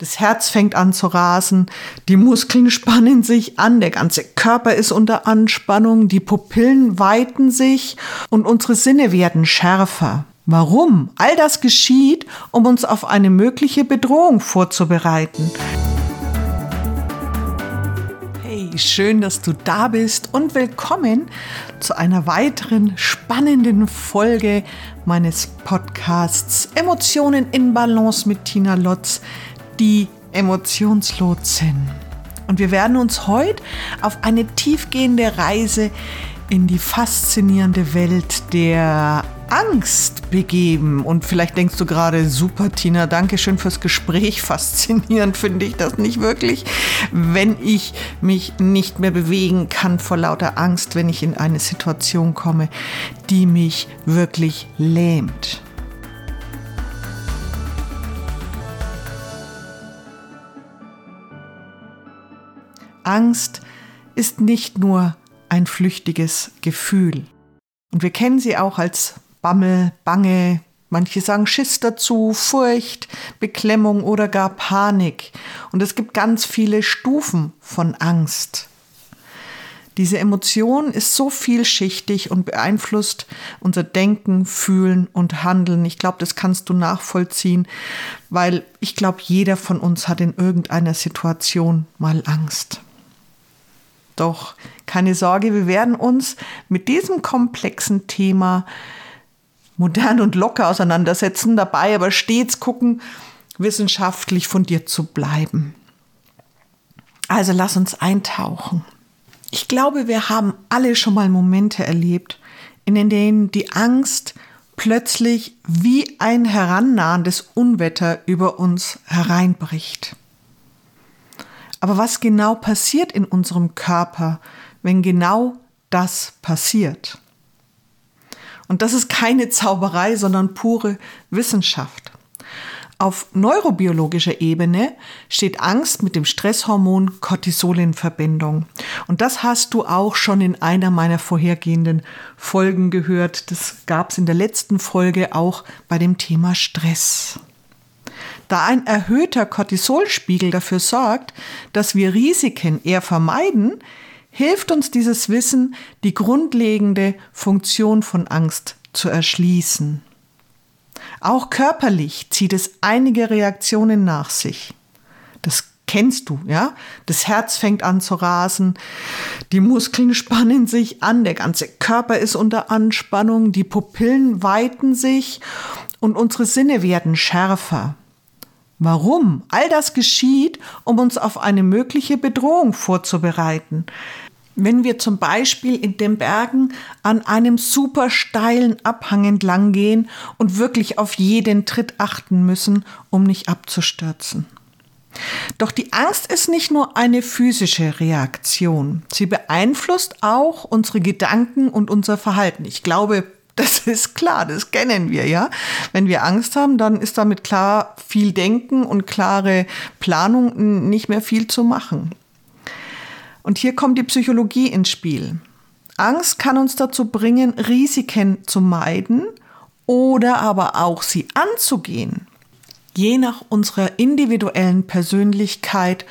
Das Herz fängt an zu rasen, die Muskeln spannen sich an, der ganze Körper ist unter Anspannung, die Pupillen weiten sich und unsere Sinne werden schärfer. Warum? All das geschieht, um uns auf eine mögliche Bedrohung vorzubereiten. Hey, schön, dass du da bist und willkommen zu einer weiteren spannenden Folge meines Podcasts Emotionen in Balance mit Tina Lotz die Emotionslotsin. Und wir werden uns heute auf eine tiefgehende Reise in die faszinierende Welt der Angst begeben. Und vielleicht denkst du gerade, super Tina, danke schön fürs Gespräch. Faszinierend finde ich das nicht wirklich, wenn ich mich nicht mehr bewegen kann vor lauter Angst, wenn ich in eine Situation komme, die mich wirklich lähmt. Angst ist nicht nur ein flüchtiges Gefühl. Und wir kennen sie auch als Bammel, Bange, manche sagen Schiss dazu, Furcht, Beklemmung oder gar Panik. Und es gibt ganz viele Stufen von Angst. Diese Emotion ist so vielschichtig und beeinflusst unser Denken, Fühlen und Handeln. Ich glaube, das kannst du nachvollziehen, weil ich glaube, jeder von uns hat in irgendeiner Situation mal Angst. Doch keine Sorge, wir werden uns mit diesem komplexen Thema modern und locker auseinandersetzen, dabei aber stets gucken, wissenschaftlich fundiert zu bleiben. Also lass uns eintauchen. Ich glaube, wir haben alle schon mal Momente erlebt, in denen die Angst plötzlich wie ein herannahendes Unwetter über uns hereinbricht. Aber was genau passiert in unserem Körper, wenn genau das passiert? Und das ist keine Zauberei, sondern pure Wissenschaft. Auf neurobiologischer Ebene steht Angst mit dem Stresshormon Cortisol in Verbindung. Und das hast du auch schon in einer meiner vorhergehenden Folgen gehört. Das gab es in der letzten Folge auch bei dem Thema Stress. Da ein erhöhter Cortisolspiegel dafür sorgt, dass wir Risiken eher vermeiden, hilft uns dieses Wissen, die grundlegende Funktion von Angst zu erschließen. Auch körperlich zieht es einige Reaktionen nach sich. Das kennst du, ja? Das Herz fängt an zu rasen, die Muskeln spannen sich an, der ganze Körper ist unter Anspannung, die Pupillen weiten sich und unsere Sinne werden schärfer. Warum? All das geschieht, um uns auf eine mögliche Bedrohung vorzubereiten. Wenn wir zum Beispiel in den Bergen an einem super steilen Abhang entlang gehen und wirklich auf jeden Tritt achten müssen, um nicht abzustürzen. Doch die Angst ist nicht nur eine physische Reaktion. Sie beeinflusst auch unsere Gedanken und unser Verhalten. Ich glaube, das ist klar, das kennen wir, ja. Wenn wir Angst haben, dann ist damit klar viel Denken und klare Planung nicht mehr viel zu machen. Und hier kommt die Psychologie ins Spiel. Angst kann uns dazu bringen, Risiken zu meiden oder aber auch sie anzugehen, je nach unserer individuellen Persönlichkeit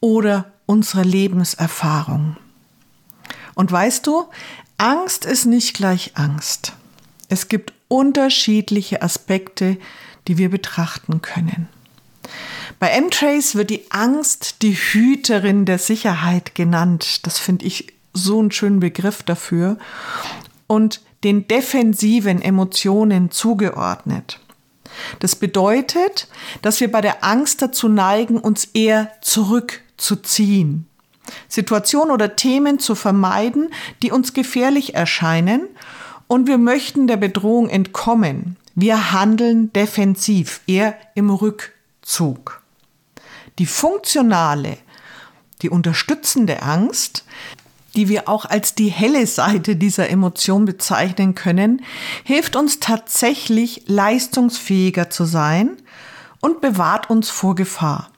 oder unserer Lebenserfahrung. Und weißt du, Angst ist nicht gleich Angst. Es gibt unterschiedliche Aspekte, die wir betrachten können. Bei M-Trace wird die Angst die Hüterin der Sicherheit genannt. Das finde ich so einen schönen Begriff dafür. Und den defensiven Emotionen zugeordnet. Das bedeutet, dass wir bei der Angst dazu neigen, uns eher zurückzuziehen. Situationen oder Themen zu vermeiden, die uns gefährlich erscheinen und wir möchten der Bedrohung entkommen. Wir handeln defensiv, eher im Rückzug. Die funktionale, die unterstützende Angst, die wir auch als die helle Seite dieser Emotion bezeichnen können, hilft uns tatsächlich leistungsfähiger zu sein und bewahrt uns vor Gefahr.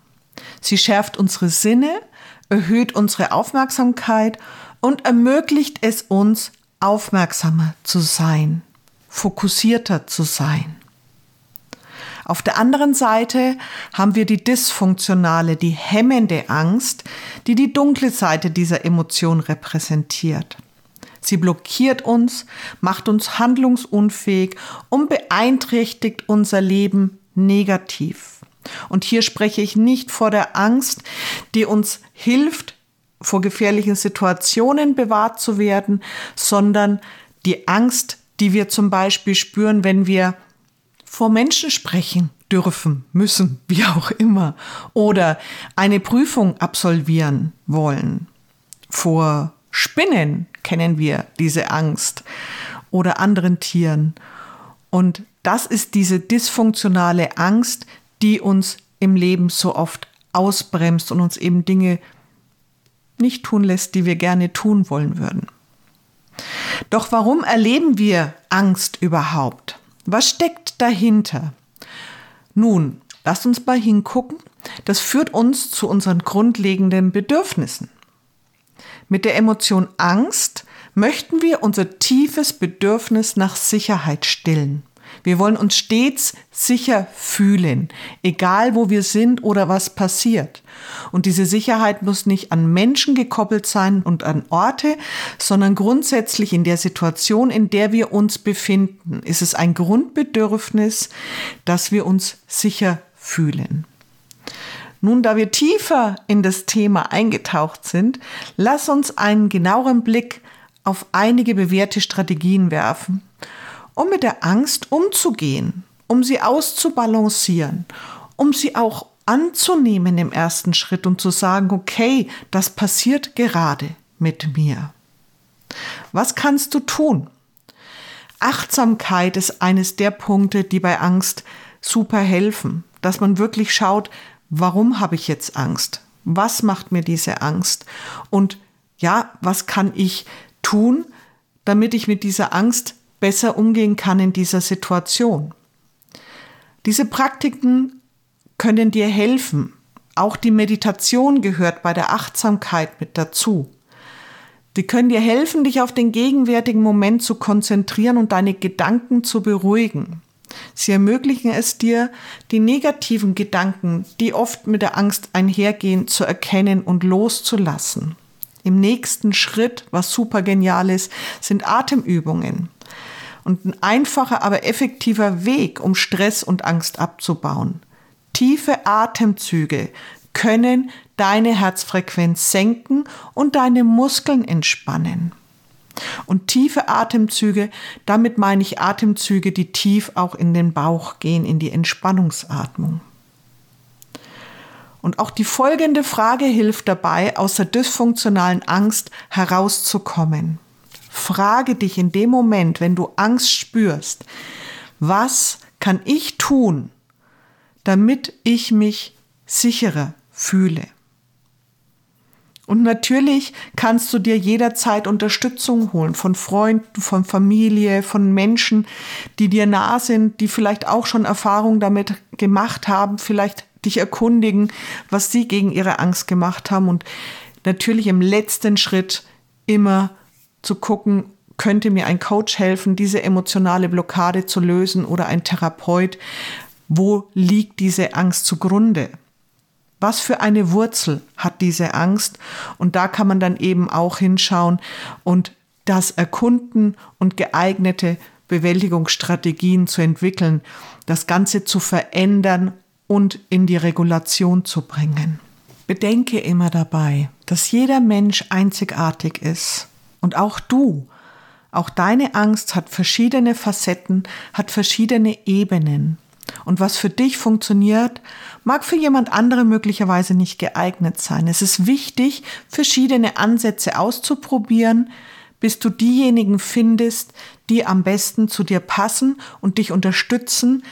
Sie schärft unsere Sinne erhöht unsere Aufmerksamkeit und ermöglicht es uns, aufmerksamer zu sein, fokussierter zu sein. Auf der anderen Seite haben wir die dysfunktionale, die hemmende Angst, die die dunkle Seite dieser Emotion repräsentiert. Sie blockiert uns, macht uns handlungsunfähig und beeinträchtigt unser Leben negativ. Und hier spreche ich nicht vor der Angst, die uns hilft, vor gefährlichen Situationen bewahrt zu werden, sondern die Angst, die wir zum Beispiel spüren, wenn wir vor Menschen sprechen dürfen, müssen, wie auch immer, oder eine Prüfung absolvieren wollen. Vor Spinnen kennen wir diese Angst oder anderen Tieren. Und das ist diese dysfunktionale Angst, die uns im Leben so oft ausbremst und uns eben Dinge nicht tun lässt, die wir gerne tun wollen würden. Doch warum erleben wir Angst überhaupt? Was steckt dahinter? Nun, lasst uns mal hingucken. Das führt uns zu unseren grundlegenden Bedürfnissen. Mit der Emotion Angst möchten wir unser tiefes Bedürfnis nach Sicherheit stillen. Wir wollen uns stets sicher fühlen, egal wo wir sind oder was passiert. Und diese Sicherheit muss nicht an Menschen gekoppelt sein und an Orte, sondern grundsätzlich in der Situation, in der wir uns befinden, ist es ein Grundbedürfnis, dass wir uns sicher fühlen. Nun, da wir tiefer in das Thema eingetaucht sind, lass uns einen genaueren Blick auf einige bewährte Strategien werfen um mit der Angst umzugehen, um sie auszubalancieren, um sie auch anzunehmen im ersten Schritt und zu sagen, okay, das passiert gerade mit mir. Was kannst du tun? Achtsamkeit ist eines der Punkte, die bei Angst super helfen, dass man wirklich schaut, warum habe ich jetzt Angst? Was macht mir diese Angst? Und ja, was kann ich tun, damit ich mit dieser Angst besser umgehen kann in dieser Situation. Diese Praktiken können dir helfen. Auch die Meditation gehört bei der Achtsamkeit mit dazu. Die können dir helfen, dich auf den gegenwärtigen Moment zu konzentrieren und deine Gedanken zu beruhigen. Sie ermöglichen es dir, die negativen Gedanken, die oft mit der Angst einhergehen, zu erkennen und loszulassen. Im nächsten Schritt, was super genial ist, sind Atemübungen und ein einfacher, aber effektiver Weg, um Stress und Angst abzubauen. Tiefe Atemzüge können deine Herzfrequenz senken und deine Muskeln entspannen. Und tiefe Atemzüge, damit meine ich Atemzüge, die tief auch in den Bauch gehen, in die Entspannungsatmung. Und auch die folgende Frage hilft dabei, aus der dysfunktionalen Angst herauszukommen. Frage dich in dem Moment, wenn du Angst spürst, was kann ich tun, damit ich mich sicherer fühle? Und natürlich kannst du dir jederzeit Unterstützung holen von Freunden, von Familie, von Menschen, die dir nah sind, die vielleicht auch schon Erfahrungen damit gemacht haben, vielleicht dich erkundigen, was sie gegen ihre Angst gemacht haben und natürlich im letzten Schritt immer zu gucken, könnte mir ein Coach helfen, diese emotionale Blockade zu lösen oder ein Therapeut. Wo liegt diese Angst zugrunde? Was für eine Wurzel hat diese Angst? Und da kann man dann eben auch hinschauen und das erkunden und geeignete Bewältigungsstrategien zu entwickeln, das Ganze zu verändern und in die Regulation zu bringen. Bedenke immer dabei, dass jeder Mensch einzigartig ist und auch du, auch deine Angst hat verschiedene Facetten, hat verschiedene Ebenen. Und was für dich funktioniert, mag für jemand andere möglicherweise nicht geeignet sein. Es ist wichtig, verschiedene Ansätze auszuprobieren, bis du diejenigen findest, die am besten zu dir passen und dich unterstützen,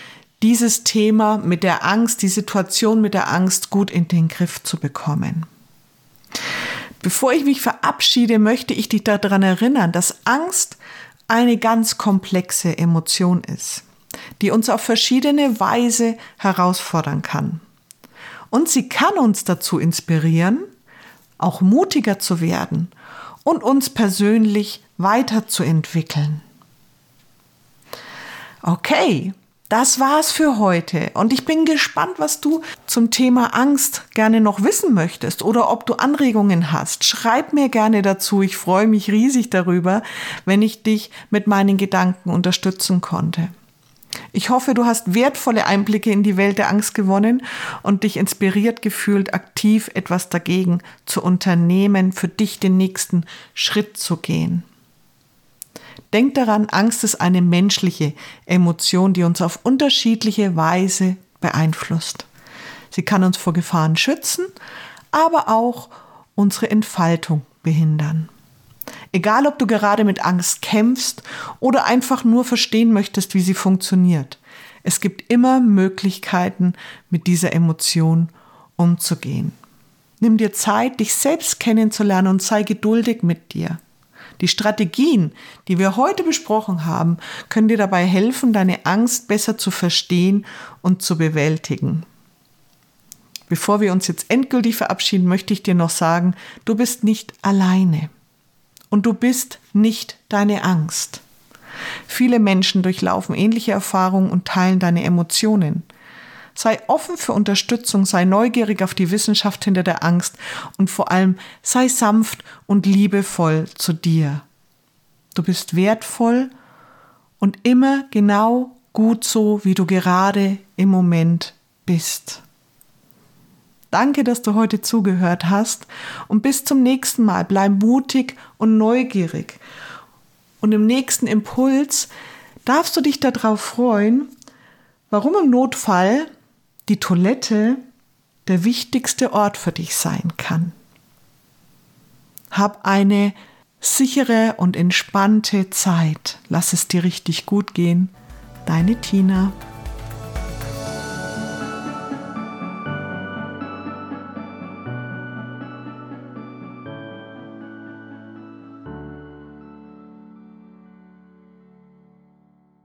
dieses Thema mit der Angst, die Situation mit der Angst gut in den Griff zu bekommen. Bevor ich mich verabschiede, möchte ich dich daran erinnern, dass Angst eine ganz komplexe Emotion ist, die uns auf verschiedene Weise herausfordern kann. Und sie kann uns dazu inspirieren, auch mutiger zu werden und uns persönlich weiterzuentwickeln. Okay, Das war's für heute und ich bin gespannt, was du zum Thema Angst gerne noch wissen möchtest oder ob du Anregungen hast. Schreib mir gerne dazu. Ich freue mich riesig darüber, wenn ich dich mit meinen Gedanken unterstützen konnte. Ich hoffe, du hast wertvolle Einblicke in die Welt der Angst gewonnen und dich inspiriert gefühlt, aktiv etwas dagegen zu unternehmen, für dich den nächsten Schritt zu gehen. Denk daran, Angst ist eine menschliche Emotion, die uns auf unterschiedliche Weise beeinflusst. Sie kann uns vor Gefahren schützen, aber auch unsere Entfaltung behindern. Egal, ob du gerade mit Angst kämpfst oder einfach nur verstehen möchtest, wie sie funktioniert. Es gibt immer Möglichkeiten, mit dieser Emotion umzugehen. Nimm dir Zeit, dich selbst kennenzulernen und sei geduldig mit dir. Die Strategien, die wir heute besprochen haben, können dir dabei helfen, deine Angst besser zu verstehen und zu bewältigen. Bevor wir uns jetzt endgültig verabschieden, möchte ich dir noch sagen, du bist nicht alleine. Und du bist nicht deine Angst. Viele Menschen durchlaufen ähnliche Erfahrungen und teilen deine Emotionen. Sei offen für Unterstützung, sei neugierig auf die Wissenschaft hinter der Angst und vor allem sei sanft und liebevoll zu dir. Du bist wertvoll und immer genau gut so, wie du gerade im Moment bist. Danke, dass du heute zugehört hast und bis zum nächsten Mal bleib mutig und neugierig. Und im nächsten Impuls darfst du dich darauf freuen, warum im Notfall die Toilette der wichtigste Ort für dich sein kann. Hab eine sichere und entspannte Zeit. Lass es dir richtig gut gehen. Deine Tina.